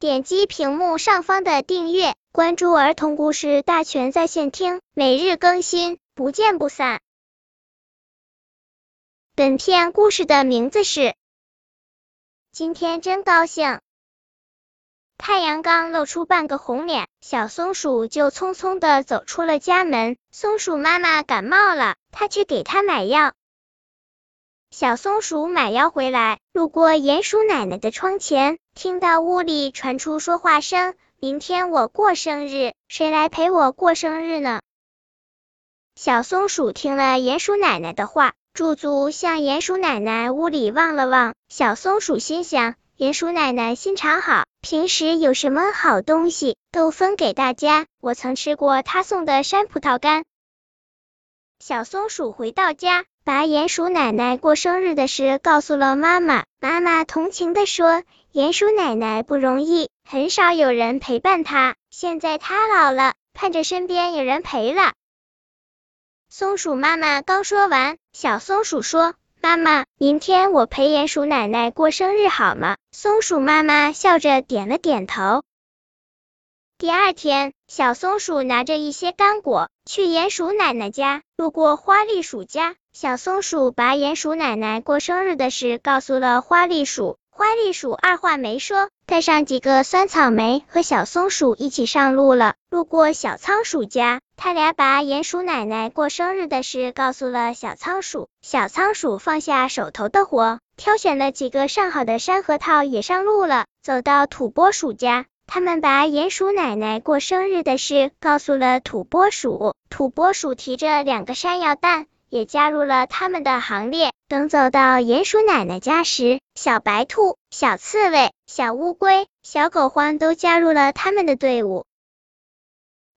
点击屏幕上方的订阅，关注儿童故事大全在线听，每日更新，不见不散。本片故事的名字是《今天真高兴》。太阳刚露出半个红脸，小松鼠就匆匆的走出了家门。松鼠妈妈感冒了，它去给它买药。小松鼠买药回来，路过鼹鼠奶奶的窗前，听到屋里传出说话声：“明天我过生日，谁来陪我过生日呢？”小松鼠听了鼹鼠奶奶的话，驻足向鼹鼠奶奶屋里望了望。小松鼠心想：鼹鼠奶奶心肠好，平时有什么好东西都分给大家。我曾吃过她送的山葡萄干。小松鼠回到家。把鼹鼠奶奶过生日的事告诉了妈妈，妈妈同情的说：“鼹鼠奶奶不容易，很少有人陪伴她，现在她老了，盼着身边有人陪了。”松鼠妈妈刚说完，小松鼠说：“妈妈，明天我陪鼹鼠奶奶过生日好吗？”松鼠妈妈笑着点了点头。第二天，小松鼠拿着一些干果去鼹鼠奶奶家，路过花栗鼠家。小松鼠把鼹鼠奶奶过生日的事告诉了花栗鼠，花栗鼠二话没说，带上几个酸草莓和小松鼠一起上路了。路过小仓鼠家，他俩把鼹鼠奶奶过生日的事告诉了小仓鼠，小仓鼠放下手头的活，挑选了几个上好的山核桃也上路了。走到土拨鼠家，他们把鼹鼠奶奶过生日的事告诉了土拨鼠，土拨鼠提着两个山药蛋。也加入了他们的行列。等走到鼹鼠奶奶家时，小白兔、小刺猬、小乌龟、小狗獾都加入了他们的队伍。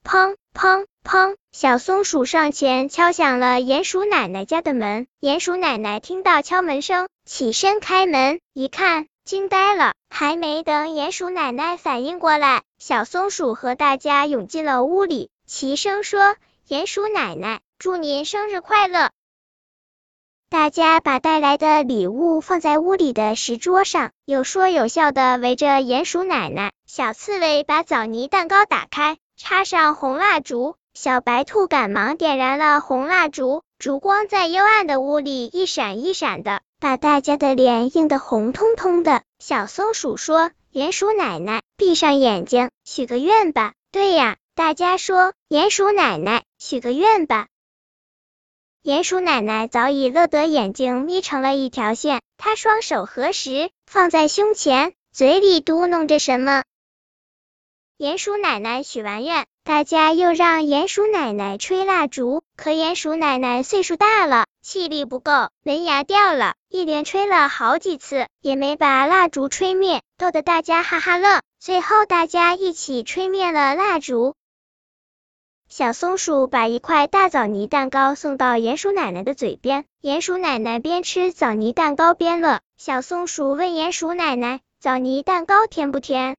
砰砰砰！小松鼠上前敲响了鼹鼠奶奶家的门。鼹鼠奶奶听到敲门声，起身开门，一看，惊呆了。还没等鼹鼠奶奶反应过来，小松鼠和大家涌进了屋里，齐声说：“鼹鼠奶奶。”祝您生日快乐！大家把带来的礼物放在屋里的石桌上，有说有笑的围着鼹鼠奶奶。小刺猬把枣泥蛋糕打开，插上红蜡烛。小白兔赶忙点燃了红蜡烛，烛光在幽暗的屋里一闪一闪的，把大家的脸映得红彤彤的。小松鼠说：“鼹鼠奶奶，闭上眼睛，许个愿吧。”对呀，大家说：“鼹鼠奶奶，许个愿吧。”鼹鼠奶奶早已乐得眼睛眯成了一条线，她双手合十放在胸前，嘴里嘟囔着什么。鼹鼠奶奶许完愿，大家又让鼹鼠奶奶吹蜡烛，可鼹鼠奶奶岁数大了，气力不够，门牙掉了，一连吹了好几次，也没把蜡烛吹灭，逗得大家哈哈乐。最后大家一起吹灭了蜡烛。小松鼠把一块大枣泥蛋糕送到鼹鼠奶奶的嘴边，鼹鼠奶奶边吃枣泥蛋糕边乐。小松鼠问鼹鼠奶奶：“枣泥蛋糕甜不甜？”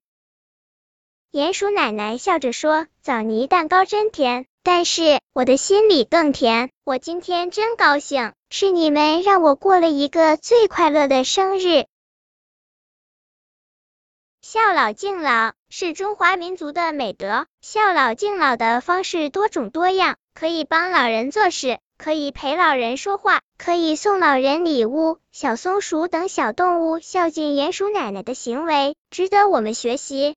鼹鼠奶奶笑着说：“枣泥蛋糕真甜，但是我的心里更甜。我今天真高兴，是你们让我过了一个最快乐的生日。”孝老敬老是中华民族的美德。孝老敬老的方式多种多样，可以帮老人做事，可以陪老人说话，可以送老人礼物。小松鼠等小动物孝敬鼹鼠奶奶的行为，值得我们学习。